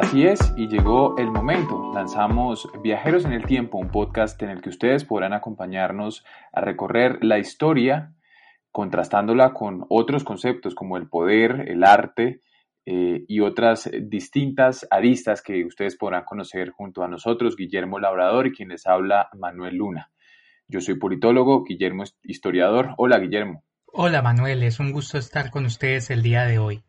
Así es, y llegó el momento. Lanzamos Viajeros en el Tiempo, un podcast en el que ustedes podrán acompañarnos a recorrer la historia, contrastándola con otros conceptos como el poder, el arte eh, y otras distintas aristas que ustedes podrán conocer junto a nosotros, Guillermo Labrador y quien les habla, Manuel Luna. Yo soy politólogo, Guillermo historiador. Hola, Guillermo. Hola, Manuel, es un gusto estar con ustedes el día de hoy.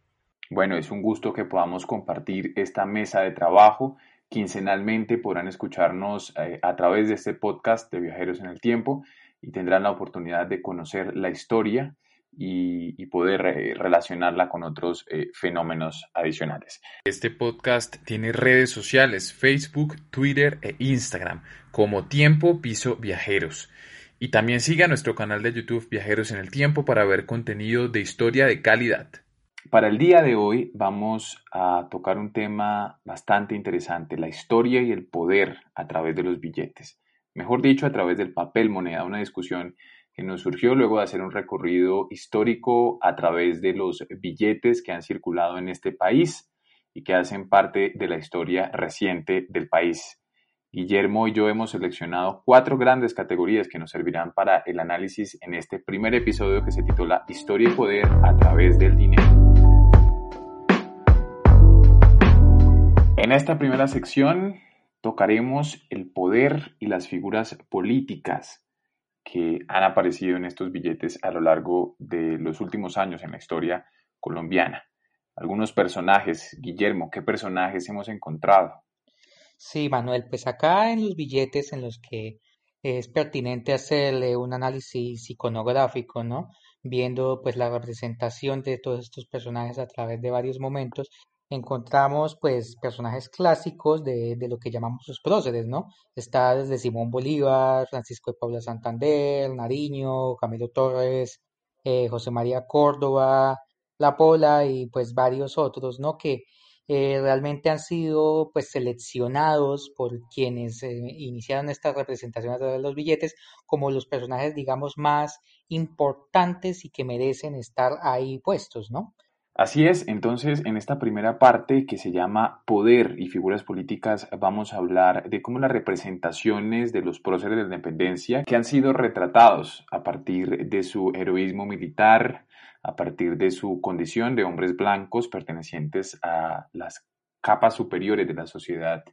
Bueno, es un gusto que podamos compartir esta mesa de trabajo. Quincenalmente podrán escucharnos eh, a través de este podcast de Viajeros en el Tiempo y tendrán la oportunidad de conocer la historia y, poder eh, relacionarla con otros eh, fenómenos adicionales. Este podcast tiene redes sociales, Facebook, Twitter e Instagram, como Tiempo Piso Viajeros. Y también siga nuestro canal de YouTube Viajeros en el Tiempo para ver contenido de historia de calidad. Para el día de hoy vamos a tocar un tema bastante interesante, la historia y el poder a través de los billetes. Mejor dicho, a través del papel moneda, una discusión que nos surgió luego de hacer un recorrido histórico a través de los billetes que han circulado en este país y que hacen parte de la historia reciente del país. Guillermo y yo hemos seleccionado cuatro grandes categorías que nos servirán para el análisis en este primer episodio que se titula Historia y Poder a través del dinero. En esta primera sección tocaremos el poder y las figuras políticas que han aparecido en estos billetes a lo largo de los últimos años en la historia colombiana. Algunos personajes, Guillermo, ¿qué personajes hemos encontrado? Sí, Manuel, pues acá en los billetes en los que es pertinente hacerle un análisis iconográfico, ¿no? Viendo pues la representación de todos estos personajes a través de varios momentos, encontramos pues personajes clásicos de, de, lo que llamamos los próceres, ¿no? Está desde Simón Bolívar, Francisco de Paula Santander, Nariño, Camilo Torres, eh, José María Córdoba, La Pola y pues varios otros, ¿no? Que eh, realmente han sido pues seleccionados por quienes eh, iniciaron esta representación a través de los billetes como los personajes digamos más importantes y que merecen estar ahí puestos, ¿no? Así es, entonces en esta primera parte que se llama Poder y figuras políticas vamos a hablar de cómo las representaciones de los próceres de la independencia que han sido retratados a partir de su heroísmo militar, a partir de su condición de hombres blancos pertenecientes a las capas superiores de la sociedad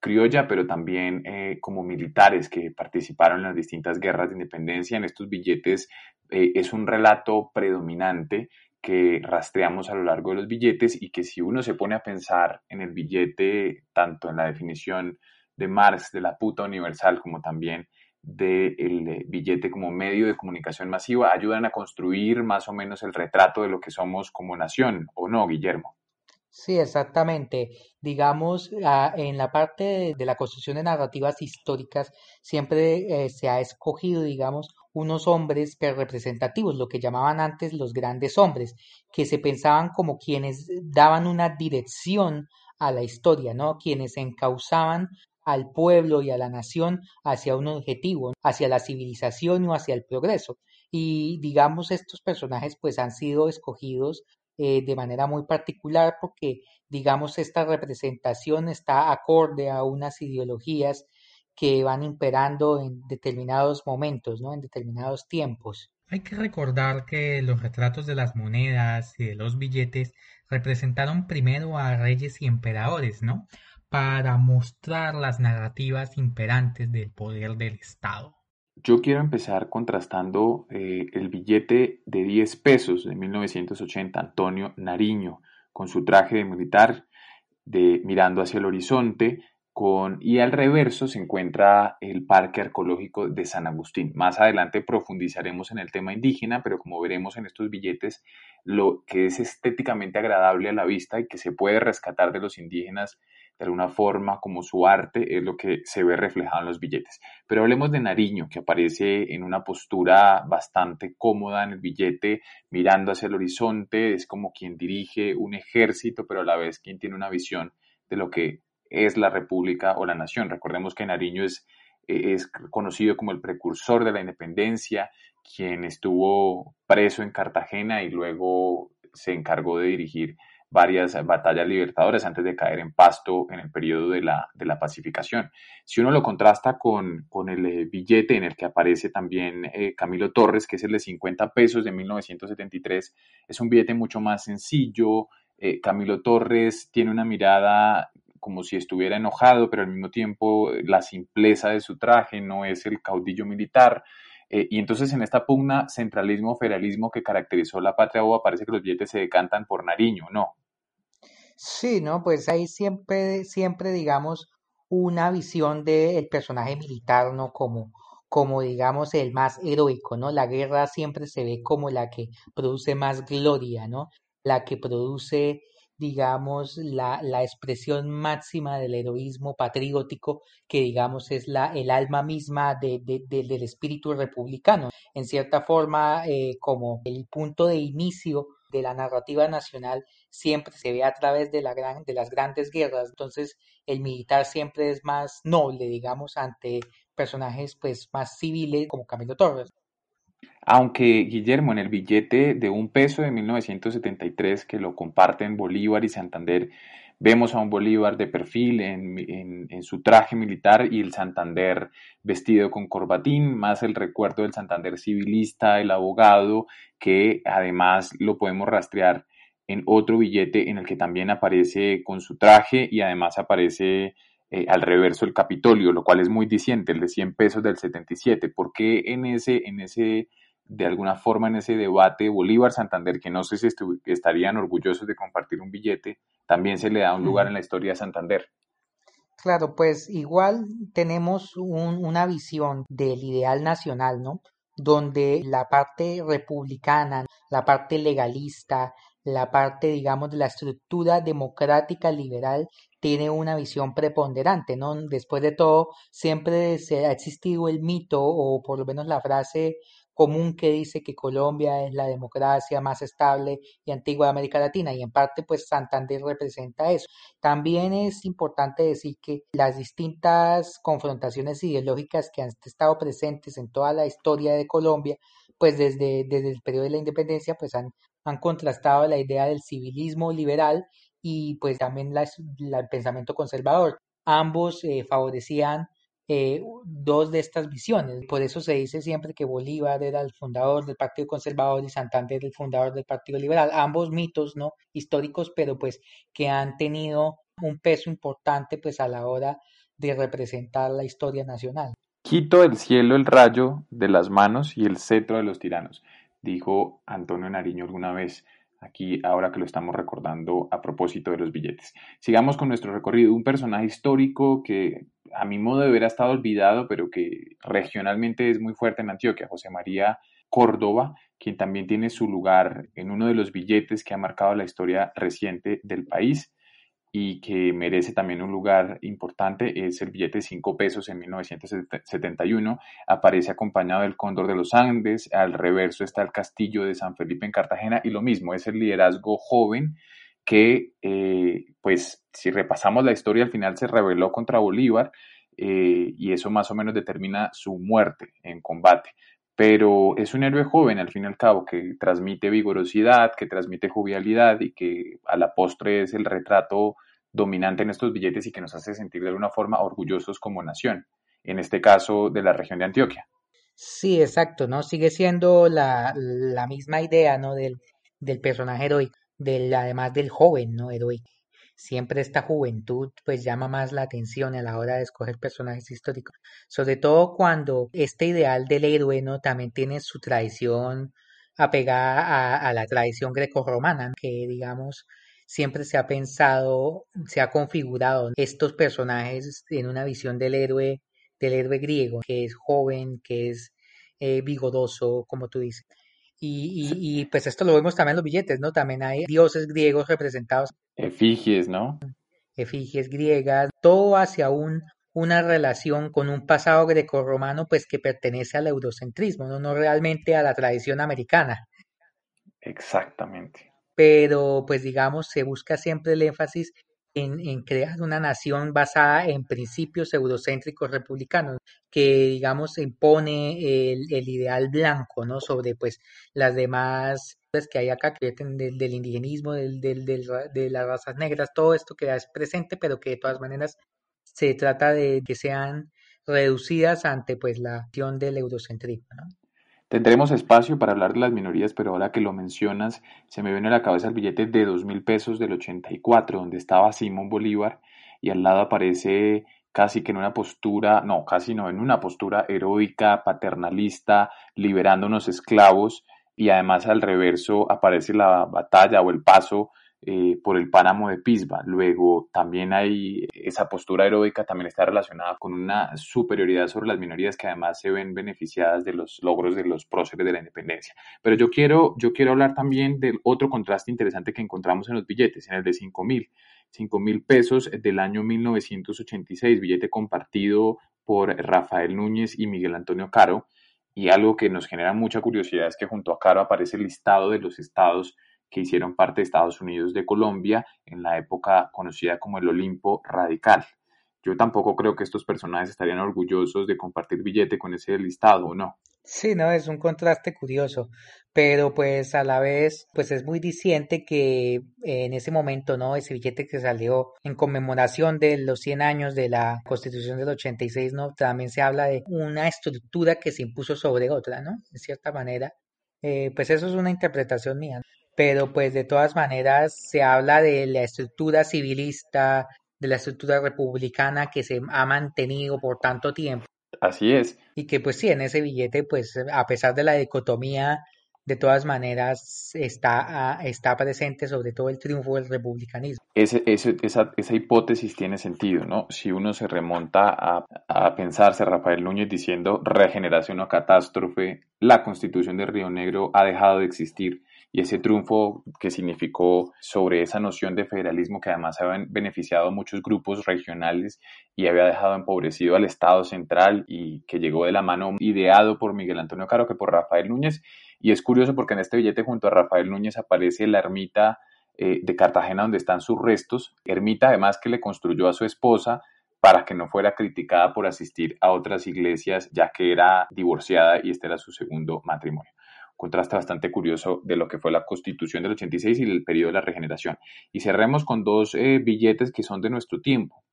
criolla, pero también eh, como militares que participaron en las distintas guerras de independencia. En estos billetes eh, es un relato predominante que rastreamos a lo largo de los billetes y que si uno se pone a pensar en el billete, tanto en la definición de Marx de la puta universal como también del eh, billete como medio de comunicación masiva, ayudan a construir más o menos el retrato de lo que somos como nación, ¿o no, Guillermo? Sí, exactamente. Digamos, ah, en la parte de la construcción de narrativas históricas siempre eh, se ha escogido, digamos, unos hombres representativos, lo que llamaban antes los grandes hombres, que se pensaban como quienes daban una dirección a la historia, ¿no? Quienes encauzaban al pueblo y a la nación hacia un objetivo, hacia la civilización o hacia el progreso. Y digamos, estos personajes pues han sido escogidos eh, de manera muy particular porque digamos esta representación está acorde a unas ideologías que van imperando en determinados momentos, ¿no? En determinados tiempos. Hay que recordar que los retratos de las monedas y de los billetes representaron primero a reyes y emperadores, ¿no? Para mostrar las narrativas imperantes del poder del Estado. Yo quiero empezar contrastando eh, el billete de 10 pesos de 1980, Antonio Nariño, con su traje de militar, de, mirando hacia el horizonte, y al reverso se encuentra el Parque Arqueológico de San Agustín. Más adelante profundizaremos en el tema indígena, pero como veremos en estos billetes, lo que es estéticamente agradable a la vista y que se puede rescatar de los indígenas de alguna forma como su arte es lo que se ve reflejado en los billetes. Pero hablemos de Nariño, que aparece en una postura bastante cómoda en el billete, mirando hacia el horizonte, es como quien dirige un ejército, pero a la vez quien tiene una visión de lo que es la república o la nación. Recordemos que Nariño es, es conocido como el precursor de la independencia, quien estuvo preso en Cartagena y luego se encargó de dirigir varias batallas libertadoras antes de caer en pasto en el periodo de la, de la pacificación. Si uno lo contrasta con, con el eh, billete en el que aparece también eh, Camilo Torres, que es el de 50 pesos de 1973, es un billete mucho más sencillo. Eh, Camilo Torres tiene una mirada como si estuviera enojado, pero al mismo tiempo la simpleza de su traje no es el caudillo militar. Y entonces en esta pugna centralismo-federalismo que caracterizó la patria boba parece que los billetes se decantan por Nariño, ¿no? Sí, ¿no? Pues hay siempre, siempre, digamos, una visión del personaje militar, ¿no? Como, como, digamos, el más heroico, ¿no? La guerra siempre se ve como la que produce más gloria, ¿no? La que produce, digamos, la, la expresión máxima del heroísmo patriótico, que, digamos, es la, el alma misma de, de, del espíritu republicano. En cierta forma, eh, como el punto de inicio de la narrativa nacional siempre se ve a través de, la gran, de las grandes guerras, entonces el militar siempre es más noble, digamos, ante personajes pues más civiles como Camilo Torres. Aunque Guillermo, en el billete de un peso de 1973 que lo comparten Bolívar y Santander, vemos a un Bolívar de perfil en, su traje militar y el Santander vestido con corbatín, más el recuerdo del Santander civilista, el abogado, que además lo podemos rastrear en otro billete en el que también aparece con su traje y además aparece eh, al reverso el Capitolio, lo cual es muy diciente, el de 100 pesos del 77. ¿Por qué en ese, en ese, de alguna forma en ese debate Bolívar-Santander, que no sé si estarían orgullosos de compartir un billete, también se le da un lugar en la historia de Santander? Claro, pues igual tenemos una visión del ideal nacional, ¿no? Donde la parte republicana, la parte legalista, la parte, digamos, de la estructura democrática liberal tiene una visión preponderante, ¿no? Después de todo, siempre se ha existido el mito, o por lo menos la frase común que dice que Colombia es la democracia más estable y antigua de América Latina y en parte pues Santander representa eso. También es importante decir que las distintas confrontaciones ideológicas que han estado presentes en toda la historia de Colombia pues desde, desde el periodo de la independencia pues han han contrastado la idea del civilismo liberal y pues también la, el pensamiento conservador. Ambos eh, favorecían eh, dos de estas visiones. Por eso se dice siempre que Bolívar era el fundador del Partido Conservador y Santander el fundador del Partido Liberal. Ambos mitos no históricos, pero pues que han tenido un peso importante pues a la hora de representar la historia nacional. Quito del cielo el rayo de las manos y el cetro de los tiranos dijo Antonio Nariño alguna vez aquí ahora que lo estamos recordando a propósito de los billetes. Sigamos con nuestro recorrido. Un personaje histórico que a mi modo de ver ha estado olvidado, pero que regionalmente es muy fuerte en Antioquia, José María Córdoba, quien también tiene su lugar en uno de los billetes que ha marcado la historia reciente del país y que merece también un lugar importante es el billete de 5 pesos en 1971. Aparece acompañado del Cóndor de los Andes, al reverso está el Castillo de San Felipe en Cartagena y lo mismo, es el liderazgo joven que, eh, pues, si repasamos la historia, al final se rebeló contra Bolívar eh, y eso más o menos determina su muerte en combate pero es un héroe joven al fin y al cabo que transmite vigorosidad, que transmite jovialidad y que a la postre es el retrato dominante en estos billetes y que nos hace sentir de alguna forma orgullosos como nación, en este caso de la región de Antioquia. Sí, exacto, ¿no? Sigue siendo la, la misma idea, ¿no? Del, del personaje heroico, del, además del joven, ¿no? Heroico siempre esta juventud pues llama más la atención a la hora de escoger personajes históricos, sobre todo cuando este ideal del héroe también tiene su tradición apegada a, la tradición grecorromana, que digamos siempre se ha pensado, se ha configurado estos personajes en una visión del héroe, del héroe griego, que es joven, que es eh, vigoroso, como tú dices. Y, y, pues esto lo vemos también en los billetes, ¿no? También hay dioses griegos representados. Efigies, ¿no? Efigies griegas, todo hacia un, una relación con un pasado grecorromano pues que pertenece al eurocentrismo, ¿no? no realmente a la tradición americana. Exactamente. Pero pues digamos se busca siempre el énfasis en, crear una nación basada en principios eurocéntricos republicanos, que digamos impone el, ideal blanco, ¿no? Sobre pues las demás que hay acá, que del, del indigenismo, del, del, de las razas negras, todo esto que es presente, pero que de todas maneras se trata de que sean reducidas ante pues la acción del eurocentrismo, ¿no? Tendremos espacio para hablar de las minorías, pero ahora que lo mencionas, se me viene a la cabeza el billete de dos mil pesos del 84, donde estaba Simón Bolívar y al lado aparece casi que en una postura, no, casi no, en una postura heroica, paternalista, liberando unos esclavos y además al reverso aparece la batalla o el paso eh, por el páramo de Pisba. Luego también hay esa postura heroica, también está relacionada con una superioridad sobre las minorías que además se ven beneficiadas de los logros de los próceres de la independencia. Pero yo quiero, yo quiero hablar también del otro contraste interesante que encontramos en los billetes, en el de 5 mil. 5 mil pesos del año 1986, billete compartido por Rafael Núñez y Miguel Antonio Caro. Y algo que nos genera mucha curiosidad es que junto a Caro aparece el listado de los estados que hicieron parte de Estados Unidos de Colombia en la época conocida como el Olimpo Radical. Yo tampoco creo que estos personajes estarían orgullosos de compartir billete con ese listado, ¿o no? Sí, no, es un contraste curioso, pero pues a la vez, pues es muy diciente que en ese momento, ¿no? Ese billete que salió en conmemoración de los 100 años de la Constitución del 86, ¿no? También se habla de una estructura que se impuso sobre otra, ¿no? De cierta manera, eh, pues eso es una interpretación mía pero pues de todas maneras se habla de la estructura civilista, de la estructura republicana que se ha mantenido por tanto tiempo. Así es. Y que pues sí, en ese billete, pues a pesar de la dicotomía, de todas maneras está, ah, está presente sobre todo el triunfo del republicanismo. Ese, esa, esa, hipótesis tiene sentido, ¿no? Si uno se remonta a, a pensarse Rafael Núñez diciendo regeneración o catástrofe, la constitución de Río Negro ha dejado de existir y ese triunfo que significó sobre esa noción de federalismo que además había beneficiado a muchos grupos regionales y había dejado empobrecido al Estado central y que llegó de la mano ideado por Miguel Antonio Caro que por Rafael Núñez. Y es curioso porque en este billete junto a Rafael Núñez aparece la ermita eh, de Cartagena donde están sus restos, ermita además que le construyó a su esposa para que no fuera criticada por asistir a otras iglesias ya que era divorciada y este era su segundo matrimonio contraste bastante curioso de lo que fue la constitución del 86 y el periodo de la regeneración. Y cerremos con dos eh, billetes que son de nuestro tiempo,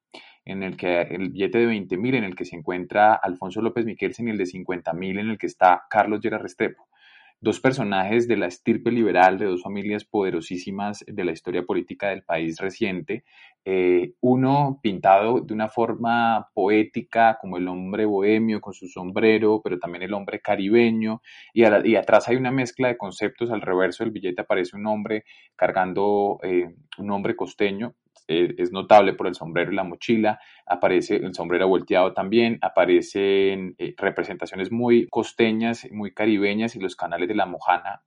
en el que el billete de 20.000 en el que se encuentra Alfonso López Miquelsen y el de 50.000 en el que está Carlos Llera Restrepo dos personajes de la estirpe liberal de dos familias poderosísimas de la historia política del país reciente, eh, uno pintado de una forma poética como el hombre bohemio con su sombrero, pero también el hombre caribeño, y, atrás hay una mezcla de conceptos, al reverso del billete aparece un hombre cargando eh, un hombre costeño, eh, es notable por el sombrero y la mochila, aparece el sombrero volteado también, aparecen representaciones muy costeñas, muy caribeñas y los canales de la mojana.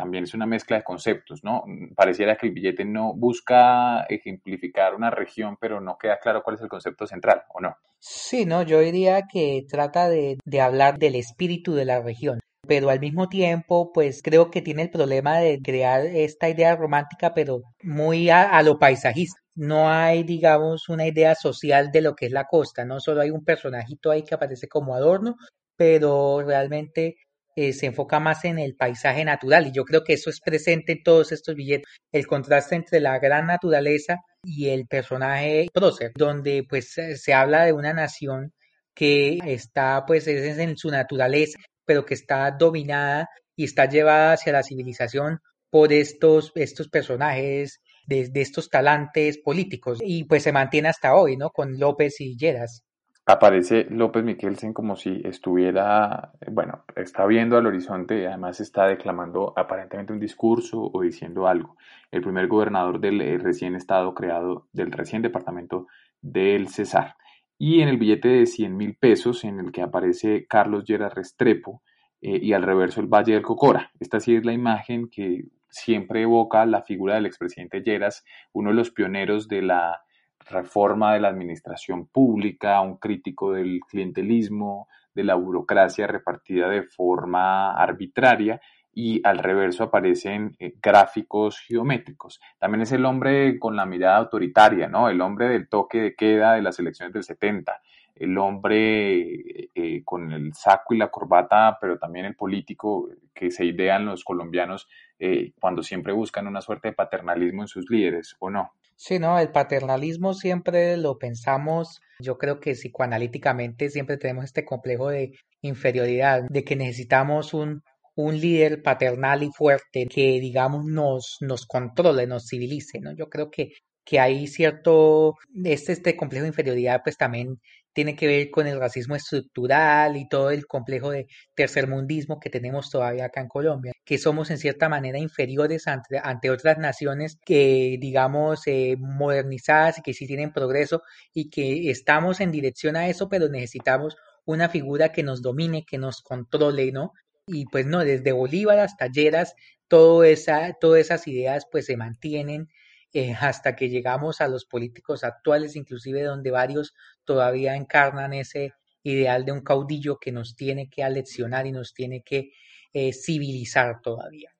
También es una mezcla de conceptos, ¿no? Pareciera que el billete no busca ejemplificar una región, pero no queda claro cuál es el concepto central, ¿o no? Sí, no, yo diría que trata de, de hablar del espíritu de la región pero al mismo tiempo, pues creo que tiene el problema de crear esta idea romántica, pero muy a, lo paisajista. No hay, digamos, una idea social de lo que es la costa, no solo hay un personajito ahí que aparece como adorno, pero realmente eh, se enfoca más en el paisaje natural y yo creo que eso es presente en todos estos billetes, el contraste entre la gran naturaleza y el personaje prócer, donde pues se habla de una nación que está pues en su naturaleza pero que está dominada y está llevada hacia la civilización por estos, estos personajes de, estos talantes políticos y pues se mantiene hasta hoy, ¿no? Con López y Lleras. Aparece López Miquelsen como si estuviera, bueno, está viendo al horizonte y además está declamando aparentemente un discurso o diciendo algo. El primer gobernador del eh, recién estado creado, del recién departamento del Cesar y en el billete de 100 mil pesos en el que aparece Carlos Lleras Restrepo eh, y al reverso el Valle del Cocora. Esta sí es la imagen que siempre evoca la figura del expresidente Lleras, uno de los pioneros de la reforma de la administración pública, un crítico del clientelismo, de la burocracia repartida de forma arbitraria y al reverso aparecen eh, gráficos geométricos. También es el hombre con la mirada autoritaria, ¿no? El hombre del toque de queda de las elecciones del 70, el hombre eh, con el saco y la corbata, pero también el político que se idean los colombianos eh, cuando siempre buscan una suerte de paternalismo en sus líderes, ¿o no? Sí, no, el paternalismo siempre lo pensamos, yo creo que psicoanalíticamente siempre tenemos este complejo de inferioridad, de que necesitamos un, un líder paternal y fuerte que, digamos, nos, nos controle, nos civilice, ¿no? Yo creo que, que hay cierto, este, este complejo de inferioridad, pues también tiene que ver con el racismo estructural y todo el complejo de tercermundismo que tenemos todavía acá en Colombia, que somos en cierta manera inferiores ante, ante otras naciones que, digamos, eh, modernizadas y que sí tienen progreso y que estamos en dirección a eso, pero necesitamos una figura que nos domine, que nos controle, ¿no? Y pues no, desde Bolívar hasta Lleras, todo esa, todas esas ideas pues se mantienen eh, hasta que llegamos a los políticos actuales, inclusive donde varios todavía encarnan ese ideal de un caudillo que nos tiene que aleccionar y nos tiene que eh, civilizar todavía.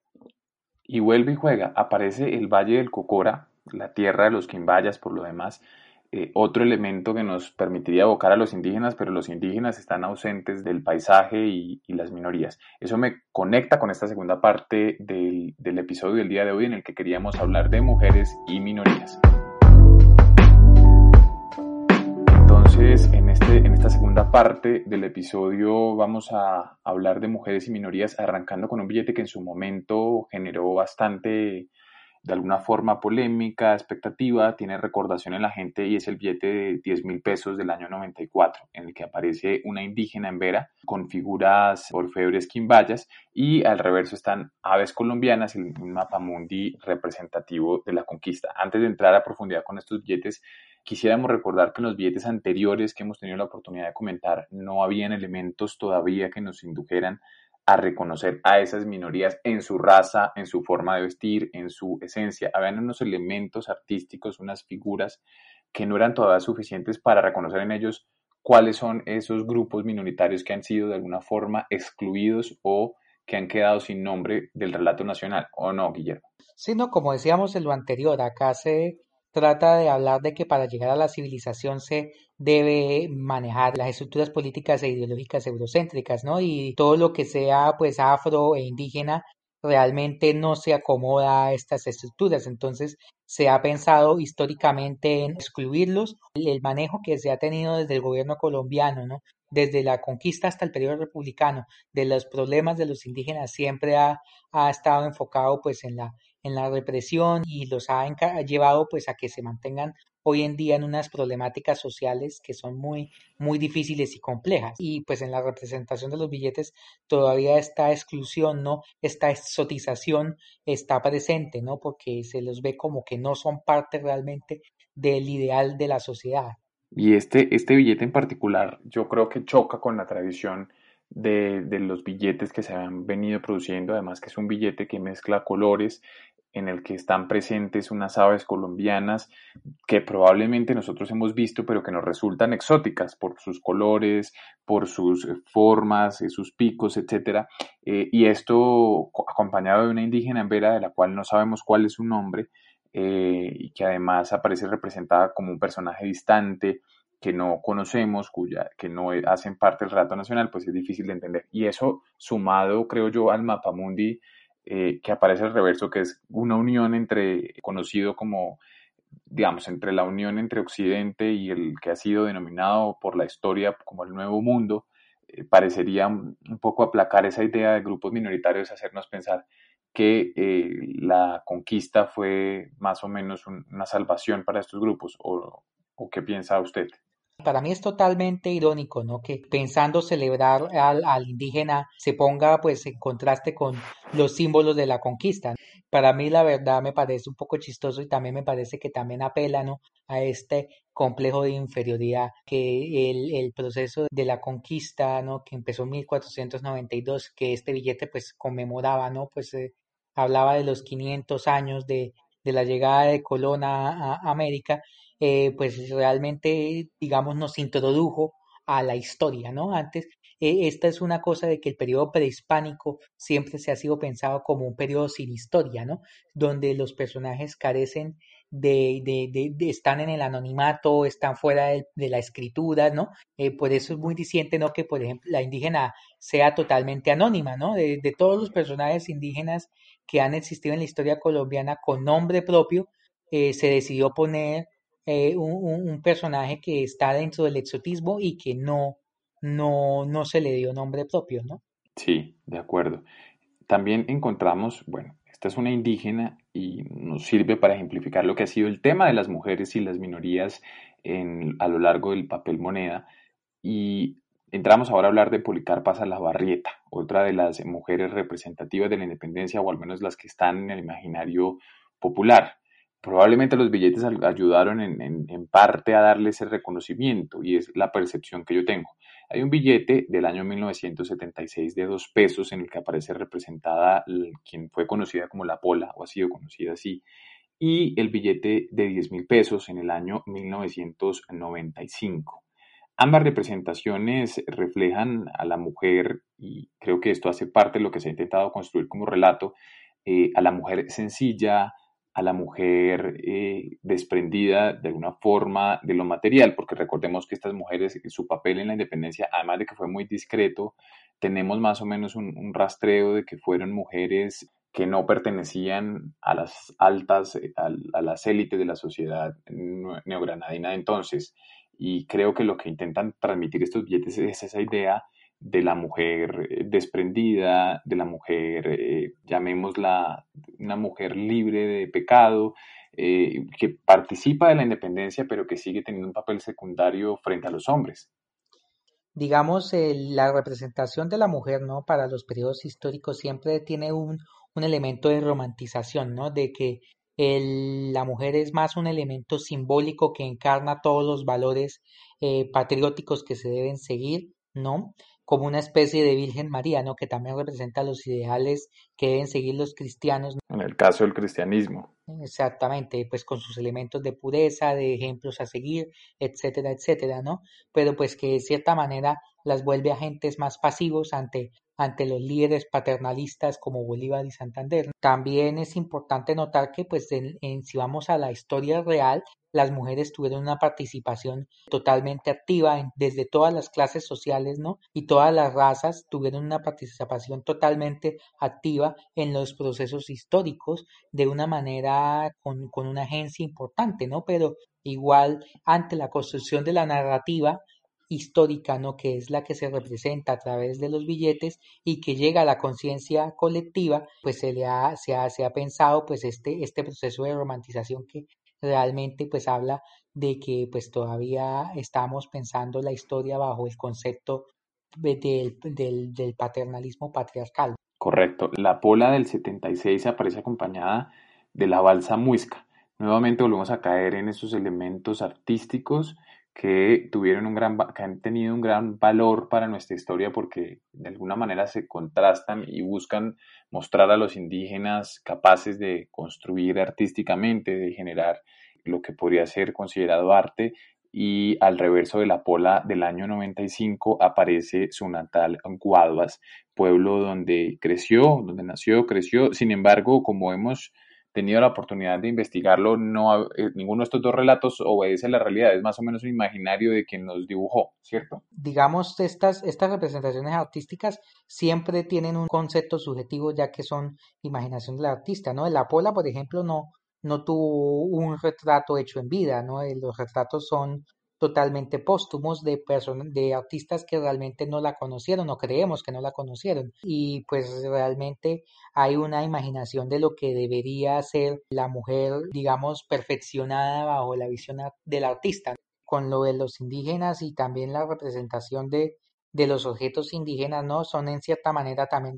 Y vuelve y juega, aparece el Valle del Cocora, la tierra de los quimbayas por lo demás, eh, otro elemento que nos permitiría evocar a los indígenas, pero los indígenas están ausentes del paisaje y, las minorías. Eso me conecta con esta segunda parte del, del episodio del día de hoy en el que queríamos hablar de mujeres y minorías. Entonces, en, este, en esta segunda parte del episodio vamos a hablar de mujeres y minorías, arrancando con un billete que en su momento generó bastante de alguna forma polémica, expectativa, tiene recordación en la gente y es el billete de 10 mil pesos del año 94, en el que aparece una indígena en Vera con figuras orfebres quimbayas y al reverso están aves colombianas, el mapamundi representativo de la conquista. Antes de entrar a profundidad con estos billetes, quisiéramos recordar que en los billetes anteriores que hemos tenido la oportunidad de comentar no habían elementos todavía que nos indujeran a reconocer a esas minorías en su raza, en su forma de vestir, en su esencia. Habían unos elementos artísticos, unas figuras que no eran todavía suficientes para reconocer en ellos cuáles son esos grupos minoritarios que han sido de alguna forma excluidos o que han quedado sin nombre del relato nacional, ¿o no, Guillermo? Sí, no, como decíamos en lo anterior, acá se trata de hablar de que para llegar a la civilización se debe manejar las estructuras políticas e ideológicas eurocéntricas, ¿no? Y todo lo que sea pues afro e indígena realmente no se acomoda a estas estructuras. Entonces se ha pensado históricamente en excluirlos. El manejo que se ha tenido desde el gobierno colombiano, ¿no? Desde la conquista hasta el periodo republicano, de los problemas de los indígenas siempre ha, ha estado enfocado pues en la en la represión y los ha llevado pues a que se mantengan hoy en día en unas problemáticas sociales que son muy muy difíciles y complejas. Y pues en la representación de los billetes todavía esta exclusión no esta exotización está presente no porque se los ve como que no son parte realmente del ideal de la sociedad. Y este este billete en particular yo creo que choca con la tradición de, de, los billetes que se han venido produciendo, además que es un billete que mezcla colores, en el que están presentes unas aves colombianas que probablemente nosotros hemos visto, pero que nos resultan exóticas por sus colores, por sus eh, formas, eh, sus picos, etc. Eh, y esto acompañado de una indígena en Vera, de la cual no sabemos cuál es su nombre, y que además aparece representada como un personaje distante, que no conocemos, cuya, que no hacen parte del relato nacional, pues es difícil de entender. Y eso sumado, creo yo, al mapamundi eh, que aparece al reverso, que es una unión entre, conocido como, digamos, entre la unión entre Occidente y el que ha sido denominado por la historia como el Nuevo Mundo, eh, parecería un poco aplacar esa idea de grupos minoritarios, hacernos pensar que eh, la conquista fue más o menos una salvación para estos grupos, o, o qué piensa usted? Para mí es totalmente irónico, ¿no? Que pensando celebrar al, indígena se ponga pues en contraste con los símbolos de la conquista. Para mí la verdad me parece un poco chistoso y también me parece que también apela, ¿no? A este complejo de inferioridad que el, proceso de la conquista, ¿no? Que empezó en 1492, que este billete pues conmemoraba, ¿no? Pues eh, hablaba de los 500 años de, la llegada de Colón a América eh, pues realmente, digamos, nos introdujo a la historia, ¿no? Antes, eh, esta es una cosa de que el periodo prehispánico siempre se ha sido pensado como un periodo sin historia, ¿no? Donde los personajes carecen de, de, de, están en el anonimato, están fuera de, la escritura, ¿no? Eh, por eso es muy diciente, ¿no? Que, por ejemplo, la indígena sea totalmente anónima, ¿no? De, todos los personajes indígenas que han existido en la historia colombiana con nombre propio, se decidió poner eh, un, un, personaje que está dentro del exotismo y que no, no, no se le dio nombre propio, ¿no? Sí, de acuerdo. También encontramos, bueno, esta es una indígena y nos sirve para ejemplificar lo que ha sido el tema de las mujeres y las minorías en, a lo largo del papel moneda. Y entramos ahora a hablar de Policarpa Salabarrieta, otra de las mujeres representativas de la independencia, o al menos las que están en el imaginario popular. Probablemente los billetes ayudaron en, parte a darle ese reconocimiento y es la percepción que yo tengo. Hay un billete del año 1976 de dos pesos en el que aparece representada quien fue conocida como la Pola o ha sido conocida así, y el billete de 10 mil pesos en el año 1995. Ambas representaciones reflejan a la mujer, y creo que esto hace parte de lo que se ha intentado construir como relato, eh, a la mujer sencilla, a la mujer eh, desprendida de alguna forma de lo material, porque recordemos que estas mujeres, su papel en la independencia, además de que fue muy discreto, tenemos más o menos un, rastreo de que fueron mujeres que no pertenecían a las altas, a, a las élites de la sociedad neogranadina de entonces. Y creo que lo que intentan transmitir estos billetes es esa idea de la mujer eh, desprendida, de la mujer, eh, llamémosla, una mujer libre de pecado, eh, que participa de la independencia, pero que sigue teniendo un papel secundario frente a los hombres. Digamos, la representación de la mujer, ¿no? Para los periodos históricos siempre tiene un, un elemento de romantización, ¿no? De que la mujer es más un elemento simbólico que encarna todos los valores patrióticos que se deben seguir, ¿no? Como una especie de Virgen María, ¿no? Que también representa los ideales que deben seguir los cristianos. En el caso del cristianismo. Exactamente, pues con sus elementos de pureza, de ejemplos a seguir, etcétera, etcétera, ¿no? Pero pues que de cierta manera las vuelve agentes más pasivos ante ante los líderes paternalistas como Bolívar y Santander. También es importante notar que, pues, si vamos a la historia real, las mujeres tuvieron una participación totalmente activa desde todas las clases sociales, ¿no? Y todas las razas tuvieron una participación totalmente activa en los procesos históricos de una manera con, con una agencia importante, ¿no? Pero igual ante la construcción de la narrativa, histórica, ¿no? que es la que se representa a través de los billetes y que llega a la conciencia colectiva, pues se le ha, se ha, pensado pues este, este proceso de romantización que realmente pues habla de que pues todavía estamos pensando la historia bajo el concepto del, del, del paternalismo patriarcal. Correcto. La pola del 76 aparece acompañada de la balsa muisca. Nuevamente volvemos a caer en esos elementos artísticos que tuvieron un gran, que han tenido un gran valor para nuestra historia porque de alguna manera se contrastan y buscan mostrar a los indígenas capaces de construir artísticamente, de generar lo que podría ser considerado arte y al reverso de la pola del año 95 aparece su natal Guaduas, pueblo donde creció, donde nació, creció. Sin embargo, como hemos tenido la oportunidad de investigarlo, no, eh, ninguno de estos dos relatos obedece a la realidad, es más o menos un imaginario de quien nos dibujó, ¿cierto? Digamos, estas, estas representaciones artísticas siempre tienen un concepto subjetivo ya que son imaginación del artista, ¿no? La Pola, por ejemplo, no, no tuvo un retrato hecho en vida, ¿no? Los retratos son totalmente póstumos de de artistas que realmente no la conocieron o creemos que no la conocieron. Y pues realmente hay una imaginación de lo que debería ser la mujer digamos perfeccionada bajo la visión del artista. Con lo de los indígenas y también la representación de, de los objetos indígenas no son en cierta manera también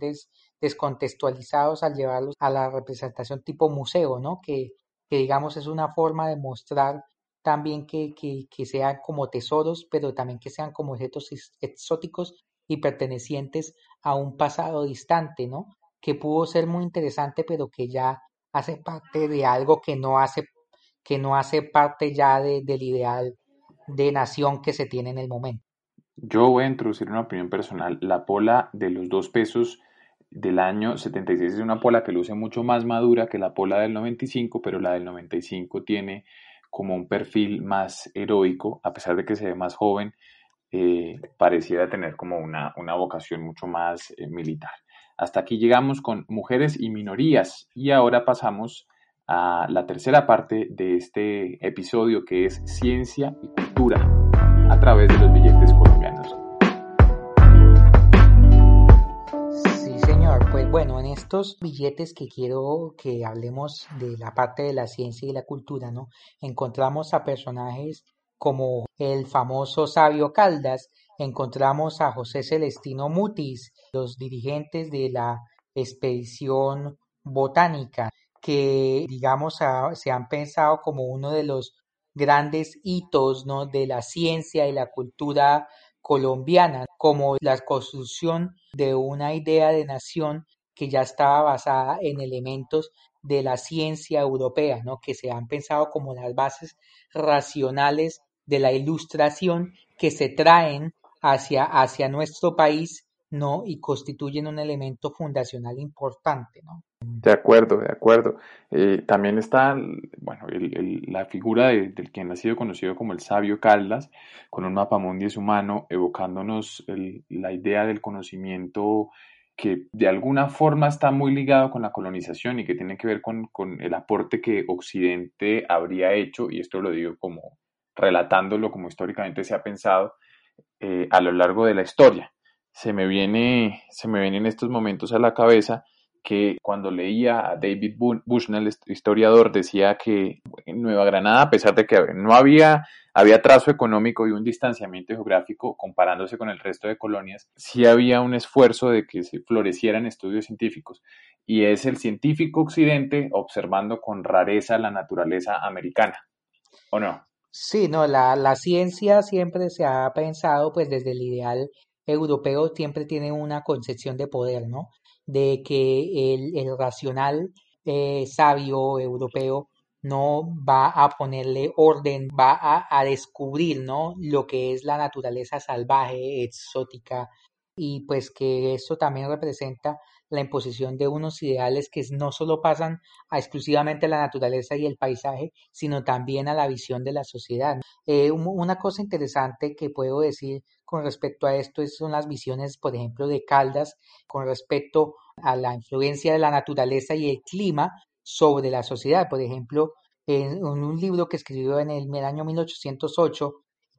descontextualizados al llevarlos a la representación tipo museo no que, que digamos es una forma de mostrar también que, que, que sean como tesoros, pero también que sean como objetos exóticos y pertenecientes a un pasado distante, ¿no? Que pudo ser muy interesante, pero que ya hace parte de algo que no hace, que no hace parte ya de, del ideal de nación que se tiene en el momento. Yo voy a introducir una opinión personal. La pola de los dos pesos del año 76 es una pola que luce mucho más madura que la pola del 95, pero la del 95 tiene como un perfil más heroico, a pesar de que se ve más joven, eh, pareciera tener como una, una vocación mucho más eh, militar. Hasta aquí llegamos con mujeres y minorías y ahora pasamos a la tercera parte de este episodio que es ciencia y cultura a través de los billetes. Bueno, en estos billetes que quiero que hablemos de la parte de la ciencia y la cultura, ¿no? Encontramos a personajes como el famoso Sabio Caldas, encontramos a José Celestino Mutis, los dirigentes de la expedición botánica, que digamos se han pensado como uno de los grandes hitos ¿no? de la ciencia y la cultura colombiana, como la construcción de una idea de nación que ya estaba basada en elementos de la ciencia europea, ¿no? que se han pensado como las bases racionales de la ilustración que se traen hacia, hacia nuestro país ¿no? y constituyen un elemento fundacional importante. De acuerdo, de acuerdo. Eh, también está, bueno, la figura del quien ha sido conocido como el sabio Caldas, con un mapamundi en su mano, evocándonos la idea del conocimiento que de alguna forma está muy ligado con la colonización y que tiene que ver con, con el aporte que Occidente habría hecho, y esto lo digo como relatándolo como históricamente se ha pensado eh, a lo largo de la historia. Se me, viene, se me viene en estos momentos a la cabeza que cuando leía a David Bushnell, historiador, decía que en Nueva Granada, a pesar de que no había, había trazo económico y un distanciamiento geográfico comparándose con el resto de colonias, sí había un esfuerzo de que se florecieran estudios científicos. Y es el científico occidente observando con rareza la naturaleza americana, ¿o no? Sí, no, la, la ciencia siempre se ha pensado, pues desde el ideal europeo siempre tiene una concepción de poder, ¿no? De que el, el racional eh, sabio europeo no va a ponerle orden, va a, a, descubrir, ¿no? Lo que es la naturaleza salvaje, exótica, y pues que eso también representa la imposición de unos ideales que no solo pasan a exclusivamente la naturaleza y el paisaje, sino también a la visión de la sociedad. Eh, una cosa interesante que puedo decir con respecto a esto son las visiones, por ejemplo, de Caldas con respecto a la influencia de la naturaleza y el clima sobre la sociedad. Por ejemplo, en un libro que escribió en el, año 1808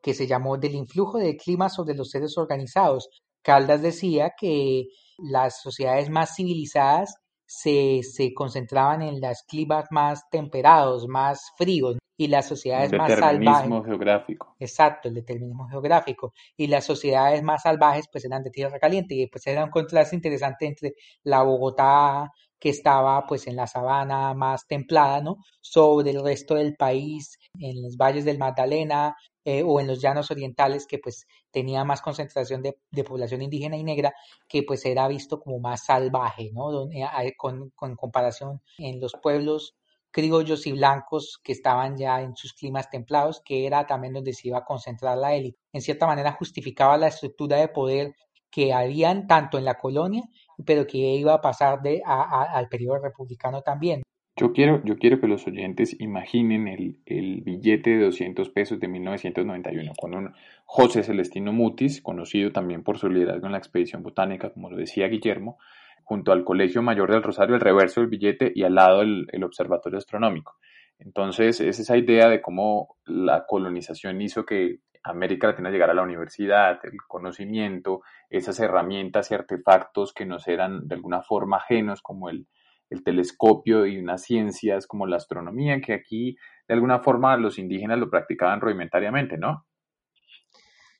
que se llamó Del influjo del clima sobre los seres organizados. Caldas decía que las sociedades más civilizadas se, se concentraban en los climas más temperados, más fríos, y las sociedades más salvajes. Determinismo geográfico. Exacto, el determinismo geográfico. Y las sociedades más salvajes, pues eran de tierra caliente, y pues era un contraste interesante entre la Bogotá que estaba pues en la sabana más templada, ¿no? Sobre el resto del país, en los valles del Magdalena, eh, o en los llanos orientales que pues tenía más concentración de, población indígena y negra que pues era visto como más salvaje, ¿no? Eh, con, con comparación en los pueblos criollos y blancos que estaban ya en sus climas templados, que era también donde se iba a concentrar la élite. En cierta manera justificaba la estructura de poder que habían tanto en la colonia, pero que iba a pasar de, al periodo republicano también. Yo quiero, yo quiero que los oyentes imaginen el, el, billete de 200 pesos de 1991 con un José Celestino Mutis, conocido también por su liderazgo en la expedición botánica, como lo decía Guillermo, junto al Colegio Mayor del Rosario, el reverso del billete y al lado el, el Observatorio Astronómico. Entonces, es esa idea de cómo la colonización hizo que América Latina llegara a la universidad, el conocimiento, esas herramientas y artefactos que nos eran de alguna forma ajenos, como el, el telescopio y unas ciencias como la astronomía, que aquí de alguna forma los indígenas lo practicaban rudimentariamente, ¿no?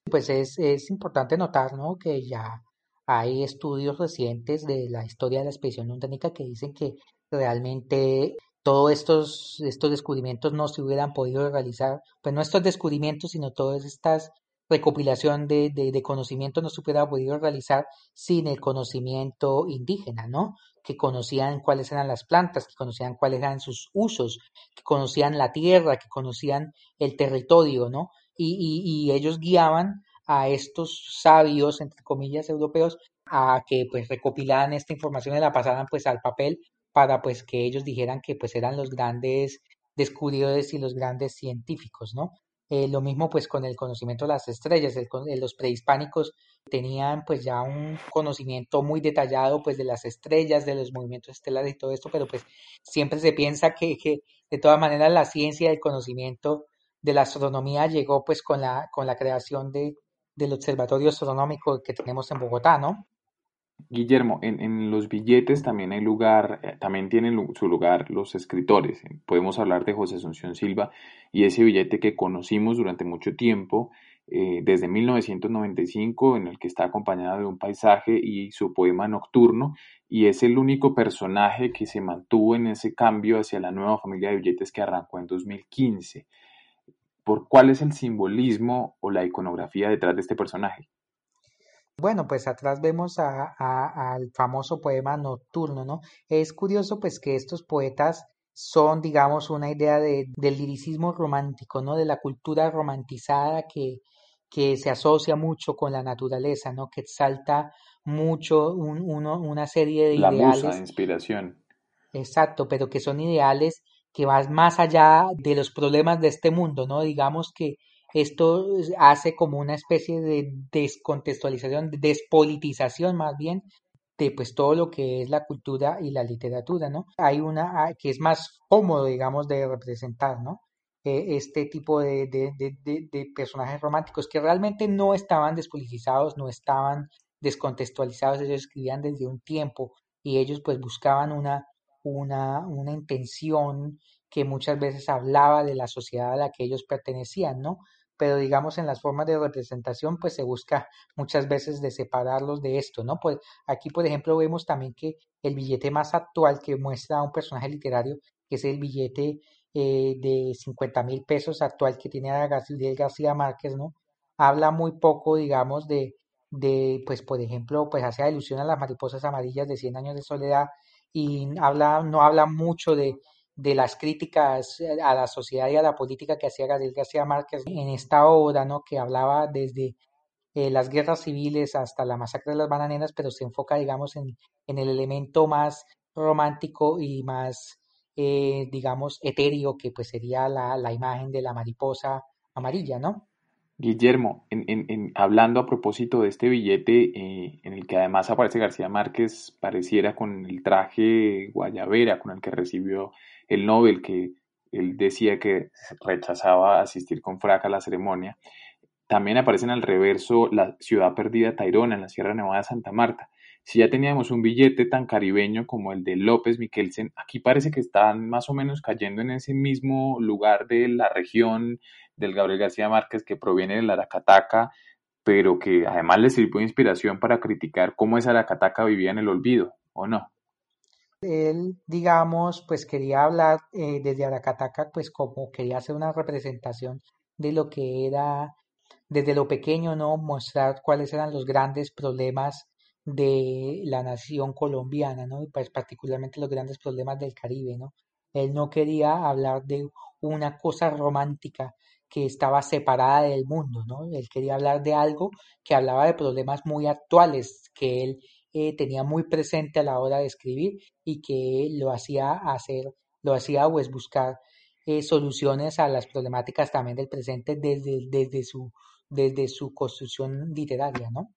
Pues es, es importante notar, ¿no? Que ya hay estudios recientes de la historia de la expedición lundánica que dicen que realmente todos estos, descubrimientos no se hubieran podido realizar, pues no estos descubrimientos, sino todas estas recopilación de, de, conocimiento no se hubiera podido realizar sin el conocimiento indígena, ¿no? Que conocían cuáles eran las plantas, que conocían cuáles eran sus usos, que conocían la tierra, que conocían el territorio, ¿no? Y, y, y ellos guiaban a estos sabios, entre comillas, europeos, a que pues recopilaran esta información y la pasaran pues al papel para pues que ellos dijeran que pues eran los grandes descubridores y los grandes científicos, ¿no? Eh, lo mismo pues con el conocimiento de las estrellas, el, eh, los prehispánicos tenían pues ya un conocimiento muy detallado pues de las estrellas, de los movimientos estelares y todo esto, pero pues siempre se piensa que, que de todas maneras la ciencia y el conocimiento de la astronomía llegó pues con la, con la creación de, del observatorio astronómico que tenemos en Bogotá, ¿no? Guillermo, en, los billetes también hay lugar, eh, también tienen su lugar los escritores. Podemos hablar de José Asunción Silva y ese billete que conocimos durante mucho tiempo, eh, desde 1995, en el que está acompañado de un paisaje y su poema nocturno, y es el único personaje que se mantuvo en ese cambio hacia la nueva familia de billetes que arrancó en 2015. ¿Por cuál es el simbolismo o la iconografía detrás de este personaje? Bueno, pues atrás vemos a, al famoso poema nocturno, ¿no? Es curioso pues que estos poetas son, digamos, una idea de, del liricismo romántico, ¿no? De la cultura romantizada que, que se asocia mucho con la naturaleza, ¿no? Que exalta mucho una serie de ideales. La musa, inspiración. Exacto, pero que son ideales que van más allá de los problemas de este mundo, ¿no? Digamos que esto hace como una especie de descontextualización, despolitización más bien de pues todo lo que es la cultura y la literatura, ¿no? Hay una ah, que es más cómodo, digamos, de representar, ¿no? E, este tipo de, de, de, de, personajes románticos que realmente no estaban despolitizados, no estaban descontextualizados, ellos escribían desde un tiempo y ellos pues buscaban una, una, una intención que muchas veces hablaba de la sociedad a la que ellos pertenecían, ¿no? pero digamos en las formas de representación pues se busca muchas veces de separarlos de esto, ¿no? Pues aquí por ejemplo vemos también que el billete más actual que muestra a un personaje literario, que es el billete eh, de 50 mil pesos actual que tiene a García Márquez, ¿no? Habla muy poco, digamos, de, de, pues por ejemplo, pues hace alusión a las mariposas amarillas de 100 años de soledad y habla, no habla mucho de, de las críticas eh, a la sociedad y a la política que hacía Gabriel García Márquez en esta obra, ¿no? que hablaba desde eh, las guerras civiles hasta la masacre de las bananeras, pero se enfoca, digamos, en, en el elemento más romántico y más, eh, digamos, etéreo, que pues sería la, la imagen de la mariposa amarilla, ¿no? Guillermo, en, en, hablando a propósito de este billete, eh, en el que además aparece García Márquez, pareciera con el traje guayabera con el que recibió el Nobel, que él decía que rechazaba asistir con fraca a la ceremonia. También aparece en el reverso la ciudad perdida Tairona, en la Sierra Nevada de Santa Marta. Si ya teníamos un billete tan caribeño como el de López Miquelsen, aquí parece que están más o menos cayendo en ese mismo lugar de la región del Gabriel García Márquez que proviene del Aracataca, pero que además le sirvió de inspiración para criticar cómo esa Aracataca vivía en el olvido, ¿o no? Él, digamos, pues quería hablar eh, desde Aracataca, pues como quería hacer una representación de lo que era desde lo pequeño, ¿no? Mostrar cuáles eran los grandes problemas de la nación colombiana, ¿no? Y pues particularmente los grandes problemas del Caribe, ¿no? Él no quería hablar de una cosa romántica que estaba separada del mundo, ¿no? Él quería hablar de algo que hablaba de problemas muy actuales que él eh, tenía muy presente a la hora de escribir y que lo hacía hacer, lo hacía pues buscar eh, soluciones a las problemáticas también del presente desde, desde, su, desde su construcción literaria, ¿no?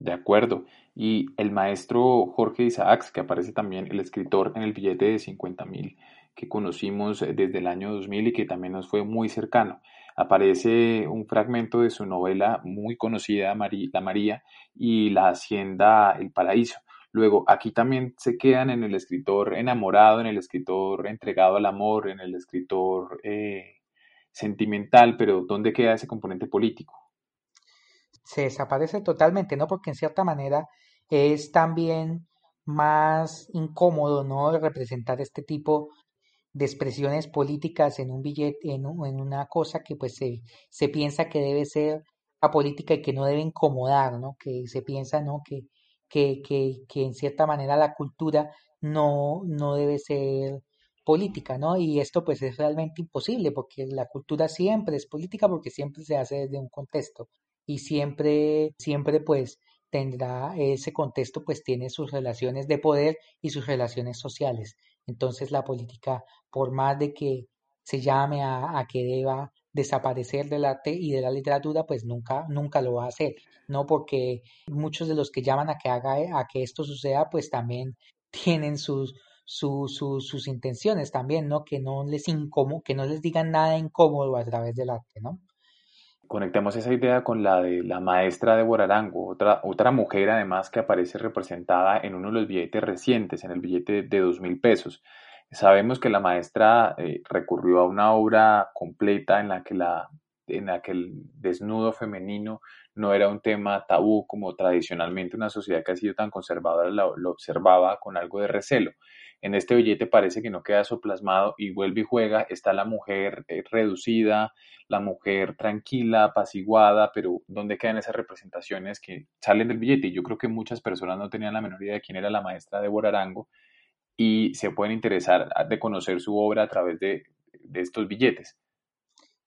De acuerdo. Y el maestro Jorge Isaacs, que aparece también, el escritor en el billete de 50 mil que conocimos desde el año 2000 y que también nos fue muy cercano. Aparece un fragmento de su novela muy conocida, La María, y La Hacienda El Paraíso. Luego, aquí también se quedan en el escritor enamorado, en el escritor entregado al amor, en el escritor eh, sentimental, pero ¿dónde queda ese componente político? se desaparece totalmente, ¿no? Porque en cierta manera es también más incómodo, ¿no? Representar este tipo de expresiones políticas en un billete, en, en una cosa que pues se, se piensa que debe ser apolítica y que no debe incomodar, ¿no? Que se piensa, ¿no? Que, que, que, que en cierta manera la cultura no, no debe ser política, ¿no? Y esto pues es realmente imposible porque la cultura siempre es política porque siempre se hace desde un contexto y siempre, siempre pues tendrá ese contexto, pues tiene sus relaciones de poder y sus relaciones sociales. Entonces la política, por más de que se llame a, que deba desaparecer del arte y de la literatura, pues nunca, nunca lo va a hacer, ¿no? Porque muchos de los que llaman a que haga, a que esto suceda, pues también tienen sus, sus intenciones también, ¿no? Que no les incómodo, que no les digan nada incómodo a través del arte, ¿no? Conectemos esa idea con la de la maestra de Borarango, otra, otra mujer además que aparece representada en uno de los billetes recientes, en el billete de dos mil pesos. Sabemos que la maestra eh, recurrió a una obra completa en la que la en la que el desnudo femenino no era un tema tabú como tradicionalmente una sociedad que ha sido tan conservadora lo, observaba con algo de recelo. En este billete parece que no queda eso plasmado y vuelve y juega, está la mujer eh, reducida, la mujer tranquila, apaciguada, pero ¿dónde quedan esas representaciones que salen del billete? Y yo creo que muchas personas no tenían la menor idea de quién era la maestra de Borarango y se pueden interesar de conocer su obra a través de estos billetes.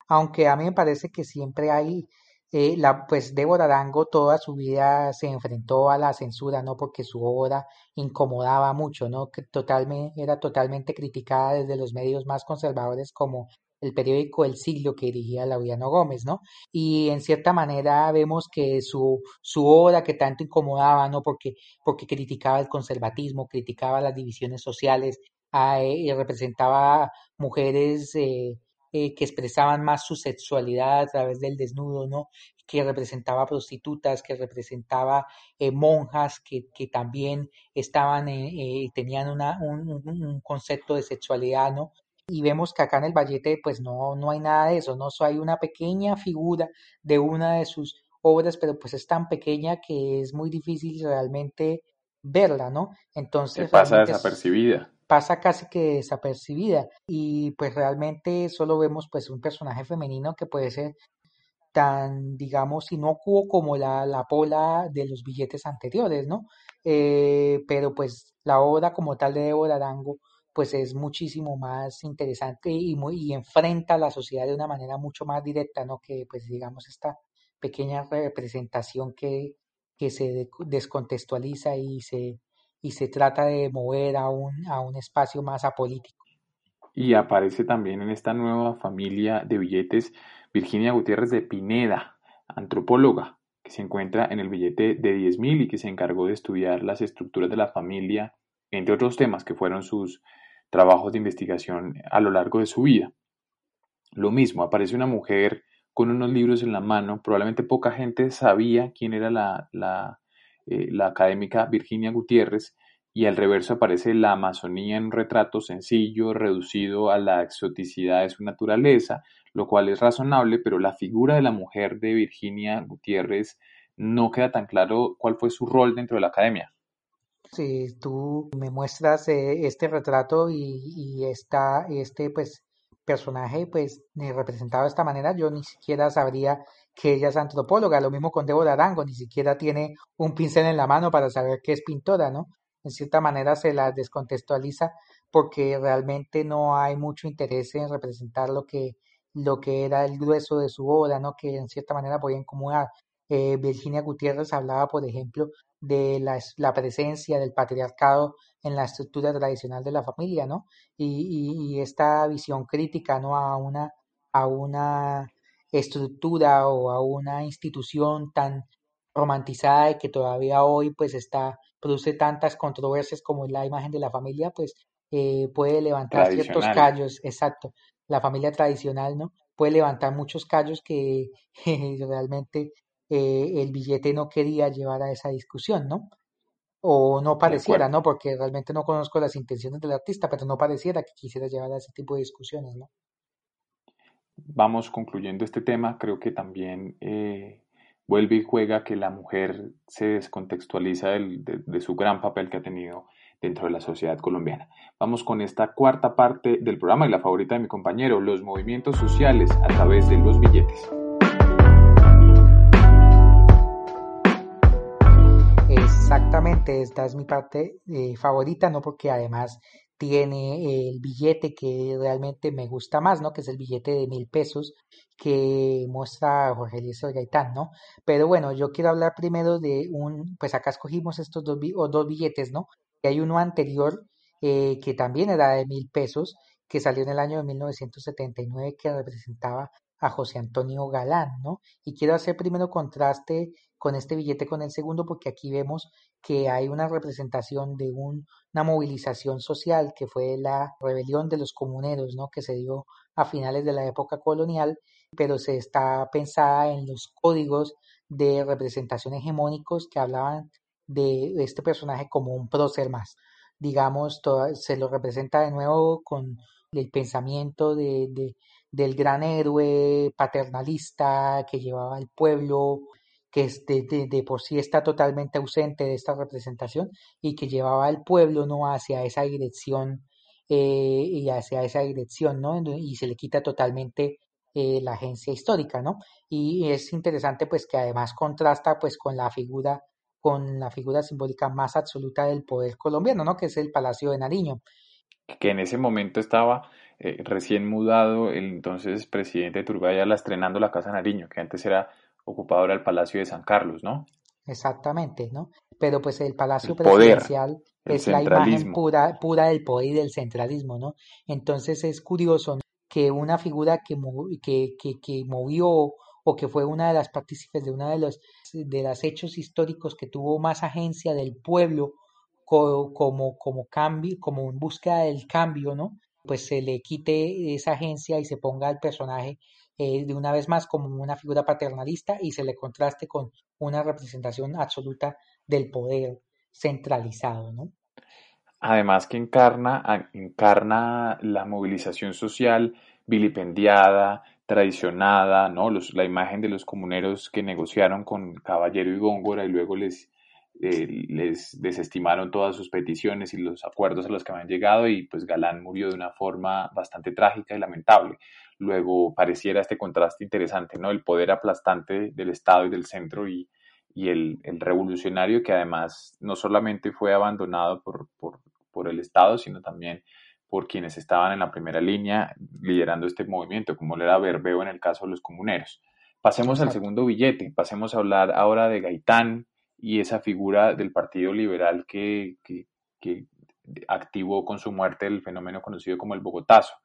Aunque a mí me parece que siempre hay eh, la, pues Débora Arango toda su vida se enfrentó a la censura, ¿no? Porque su obra incomodaba mucho, ¿no? Que totalmente, era totalmente criticada desde los medios más conservadores como el periódico El Siglo que dirigía Laureano Gómez, ¿no? Y en cierta manera vemos que su, su obra que tanto incomodaba, ¿no? Porque, porque criticaba el conservatismo, criticaba las divisiones sociales, ah, eh, y representaba mujeres eh, eh, que expresaban más su sexualidad a través del desnudo, ¿no? que representaba prostitutas, que representaba eh, monjas que, que, también estaban, eh, tenían una, un, un, concepto de sexualidad, ¿no? Y vemos que acá en el Vallete, pues no, no hay nada de eso, ¿no? So, hay una pequeña figura de una de sus obras, pero pues es tan pequeña que es muy difícil realmente verla, ¿no? Entonces... pasa desapercibida pasa casi que desapercibida y pues realmente solo vemos pues un personaje femenino que puede ser tan digamos inocuo como la, la pola de los billetes anteriores, ¿no? Eh, pero pues la obra como tal de Débora Arango pues es muchísimo más interesante y, muy, y enfrenta a la sociedad de una manera mucho más directa, ¿no? Que pues digamos esta pequeña representación que, que se descontextualiza y se, y se trata de mover a un, a un espacio más apolítico. Y aparece también en esta nueva familia de billetes Virginia Gutiérrez de Pineda, antropóloga, que se encuentra en el billete de 10.000 y que se encargó de estudiar las estructuras de la familia, entre otros temas que fueron sus trabajos de investigación a lo largo de su vida. Lo mismo, aparece una mujer con unos libros en la mano, probablemente poca gente sabía quién era la, la eh, la académica Virginia Gutiérrez, y al reverso aparece la Amazonía en un retrato sencillo, reducido a la exoticidad de su naturaleza, lo cual es razonable, pero la figura de la mujer de Virginia Gutiérrez no queda tan claro cuál fue su rol dentro de la academia. Si tú me muestras eh, este retrato y, esta, este pues personaje pues representado de esta manera, yo ni siquiera sabría que ella es antropóloga, lo mismo con Débora Arango, ni siquiera tiene un pincel en la mano para saber que es pintora, ¿no? En cierta manera se la descontextualiza porque realmente no hay mucho interés en representar lo que, lo que era el grueso de su obra, ¿no? Que en cierta manera podía incomodar. Eh, Virginia Gutiérrez hablaba, por ejemplo, de la, la, presencia del patriarcado en la estructura tradicional de la familia, ¿no? Y, y, y esta visión crítica, ¿no? A una, a una estructura o a una institución tan romantizada y que todavía hoy pues está produce tantas controversias como la imagen de la familia pues eh, puede levantar ciertos callos exacto la familia tradicional no puede levantar muchos callos que realmente eh, el billete no quería llevar a esa discusión no o no pareciera no porque realmente no conozco las intenciones del artista pero no pareciera que quisiera llevar a ese tipo de discusiones no vamos concluyendo este tema, creo que también eh, vuelve y juega que la mujer se descontextualiza de, su gran papel que ha tenido dentro de la sociedad colombiana. Vamos con esta cuarta parte del programa y la favorita de mi compañero, los movimientos sociales a través de los billetes. Exactamente, esta es mi parte favorita, no porque además tiene el billete que realmente me gusta más, ¿no? Que es el billete de mil pesos que muestra Jorge Eliezer Gaitán, ¿no? Pero bueno, yo quiero hablar primero de un, pues acá escogimos estos dos, dos billetes, ¿no? Y hay uno anterior eh, que también era de mil pesos, que salió en el año de 1979, que representaba a José Antonio Galán, ¿no? Y quiero hacer primero contraste con este billete con el segundo, porque aquí vemos que hay una representación de una movilización social que fue la rebelión de los comuneros, ¿no? Que se dio a finales de la época colonial, pero se está pensada en los códigos de representación hegemónicos que hablaban de este personaje como un prócer más. Digamos, se lo representa de nuevo con el pensamiento de, de, del gran héroe paternalista que llevaba al pueblo, que de, por sí está totalmente ausente de esta representación y que llevaba al pueblo no hacia esa dirección eh, y hacia esa dirección, ¿no? Y se le quita totalmente eh, la agencia histórica, ¿no? Y es interesante pues que además contrasta pues con la figura con la figura simbólica más absoluta del poder colombiano, ¿no? Que es el Palacio de Nariño. Que en ese momento estaba eh, recién mudado el entonces presidente Turbayala estrenando la Casa Nariño, que antes era ocupadora del Palacio de San Carlos, ¿no? Exactamente, ¿no? Pero pues el Palacio Presidencial es la imagen pura, pura del poder y del centralismo, ¿no? Entonces es curioso que una figura que, que, que, que movió o que fue una de las partícipes de uno de los de los hechos históricos que tuvo más agencia del pueblo como, como, cambio, como en búsqueda del cambio, ¿no? Pues se le quite esa agencia y se ponga al personaje eh, de una vez más como una figura paternalista y se le contraste con una representación absoluta del poder centralizado, ¿no? Además que encarna, encarna la movilización social vilipendiada, traicionada, ¿no? La imagen de los comuneros que negociaron con Caballero y Góngora y luego les, eh, les desestimaron todas sus peticiones y los acuerdos a los que habían llegado y pues Galán murió de una forma bastante trágica y lamentable. Luego pareciera este contraste interesante, ¿no? El poder aplastante del Estado y del centro y, y el, el, revolucionario que además no solamente fue abandonado por, por, por el Estado, sino también por quienes estaban en la primera línea liderando este movimiento, como lo era Berbeo en el caso de los comuneros. Pasemos al segundo billete, pasemos a hablar ahora de Gaitán y esa figura del Partido Liberal que, que, que activó con su muerte el fenómeno conocido como el Bogotazo.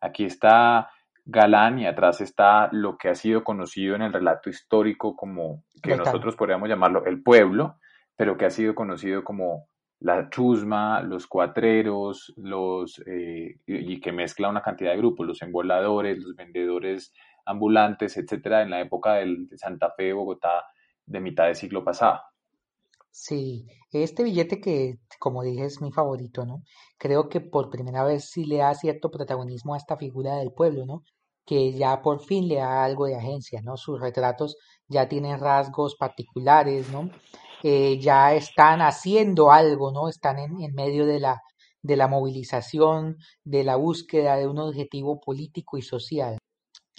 Aquí está Galán y atrás está lo que ha sido conocido en el relato histórico como, que nosotros podríamos llamarlo el pueblo, pero que ha sido conocido como la chusma, los cuatreros, los, eh, y que mezcla una cantidad de grupos, los emboladores, los vendedores ambulantes, etcétera, en la época del, de Santa Fe, Bogotá, de mitad del siglo pasado. Sí, este billete que, como dije, es mi favorito, ¿no? Creo que por primera vez sí le da cierto protagonismo a esta figura del pueblo, ¿no? Que ya por fin le da algo de agencia, ¿no? Sus retratos ya tienen rasgos particulares, ¿no? Eh, ya están haciendo algo, ¿no? Están en, en medio de la, de la movilización, de la búsqueda de un objetivo político y social.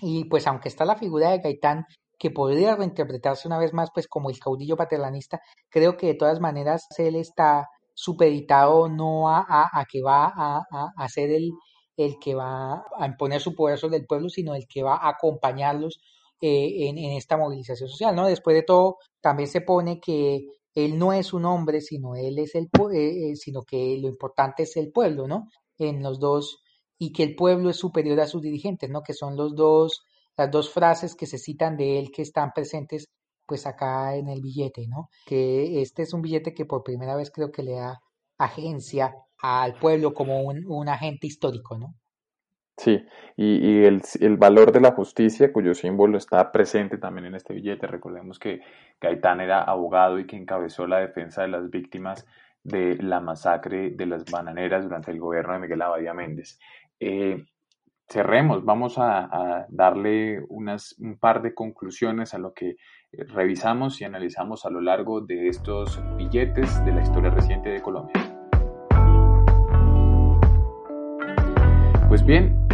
Y pues aunque está la figura de Gaitán, que podría reinterpretarse una vez más pues como el caudillo paternalista, creo que de todas maneras él está supeditado no a, a, que va a, a, ser el, el que va a imponer su poder sobre el pueblo, sino el que va a acompañarlos eh, en, esta movilización social, ¿no? Después de todo, también se pone que él no es un hombre, sino él es el, eh, eh, sino que lo importante es el pueblo, ¿no? En los dos, y que el pueblo es superior a sus dirigentes, ¿no? Que son los dos, las dos frases que se citan de él que están presentes, pues acá en el billete, ¿no? Que este es un billete que por primera vez creo que le da agencia al pueblo como un, agente histórico, ¿no? Sí, y, el, valor de la justicia, cuyo símbolo está presente también en este billete. Recordemos que Gaitán era abogado y que encabezó la defensa de las víctimas de la masacre de las bananeras durante el gobierno de Miguel Abadía Méndez. Eh, cerremos, vamos a, darle un par de conclusiones a lo que revisamos y analizamos a lo largo de estos billetes de la historia reciente de Colombia. Pues bien,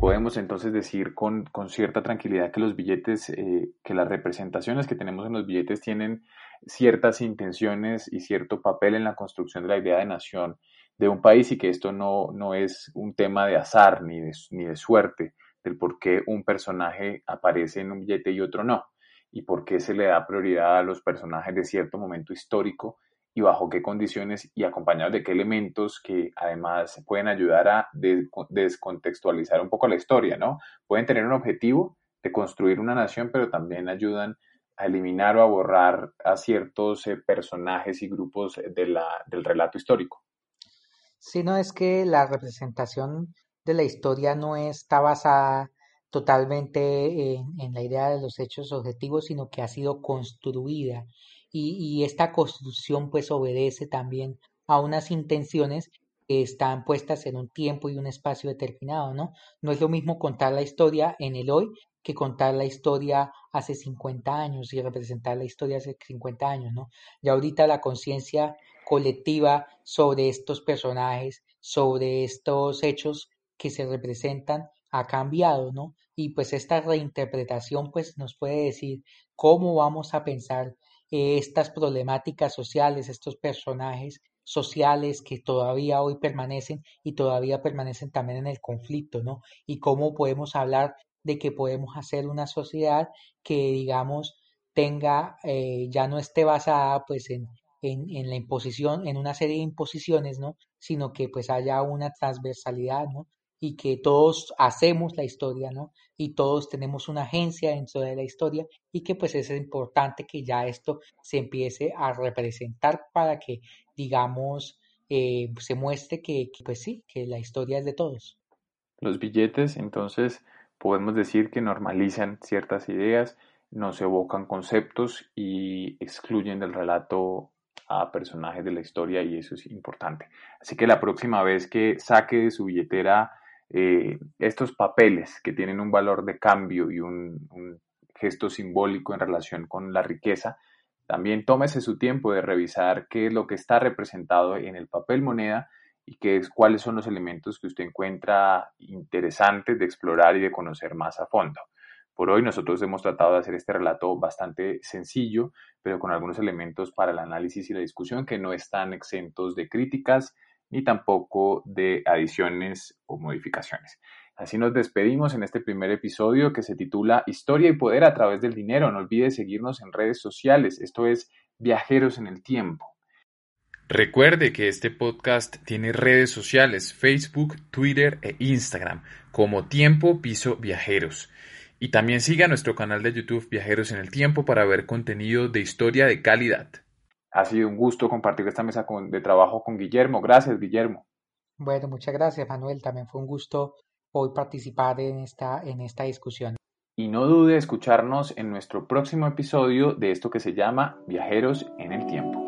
podemos entonces decir con, con cierta tranquilidad que los billetes, eh, que las representaciones que tenemos en los billetes tienen ciertas intenciones y cierto papel en la construcción de la idea de nación de un país y que esto no, no es un tema de azar ni de, ni de suerte, del por qué un personaje aparece en un billete y otro no, y por qué se le da prioridad a los personajes de cierto momento histórico y bajo qué condiciones y acompañados de qué elementos que además pueden ayudar a descontextualizar un poco la historia, ¿no? Pueden tener un objetivo de construir una nación, pero también ayudan a eliminar o a borrar a ciertos eh, personajes y grupos de la, del relato histórico. Si no es que la representación de la historia no está basada totalmente en, la idea de los hechos objetivos, sino que ha sido construida y, esta construcción pues obedece también a unas intenciones que están puestas en un tiempo y un espacio determinado, ¿no? No es lo mismo contar la historia en el hoy que contar la historia hace 50 años y representar la historia hace 50 años, ¿no? Y ahorita la conciencia colectiva sobre estos personajes, sobre estos hechos que se representan ha cambiado, ¿no? Y pues esta reinterpretación pues nos puede decir cómo vamos a pensar estas problemáticas sociales, estos personajes sociales que todavía hoy permanecen y todavía permanecen también en el conflicto, ¿no? Y cómo podemos hablar de que podemos hacer una sociedad que, digamos, tenga, eh, ya no esté basada pues en, en, en, la imposición, en una serie de imposiciones, ¿no? Sino que pues haya una transversalidad, ¿no? Y que todos hacemos la historia, ¿no? Y todos tenemos una agencia dentro de la historia y que pues es importante que ya esto se empiece a representar para que, digamos, eh, se muestre que, que, pues sí, que la historia es de todos. Los billetes, entonces, podemos decir que normalizan ciertas ideas, nos evocan conceptos y excluyen del relato a personajes de la historia y eso es importante. Así que la próxima vez que saque de su billetera eh, estos papeles que tienen un valor de cambio y un, gesto simbólico en relación con la riqueza, también tómese su tiempo de revisar qué es lo que está representado en el papel moneda y qué es, cuáles son los elementos que usted encuentra interesantes de explorar y de conocer más a fondo. Por hoy nosotros hemos tratado de hacer este relato bastante sencillo, pero con algunos elementos para el análisis y la discusión que no están exentos de críticas ni tampoco de adiciones o modificaciones. Así nos despedimos en este primer episodio que se titula Historia y Poder a través del dinero. No olvide seguirnos en redes sociales. Esto es Viajeros en el Tiempo. Recuerde que este podcast tiene redes sociales, Facebook, Twitter e Instagram, como Tiempo Piso Viajeros. Y también siga nuestro canal de YouTube Viajeros en el Tiempo para ver contenido de historia de calidad. Ha sido un gusto compartir esta mesa de trabajo con Guillermo. Gracias, Guillermo. Bueno, muchas gracias, Manuel. También fue un gusto hoy participar en esta, en esta discusión. Y no dude escucharnos en nuestro próximo episodio de esto que se llama Viajeros en el Tiempo.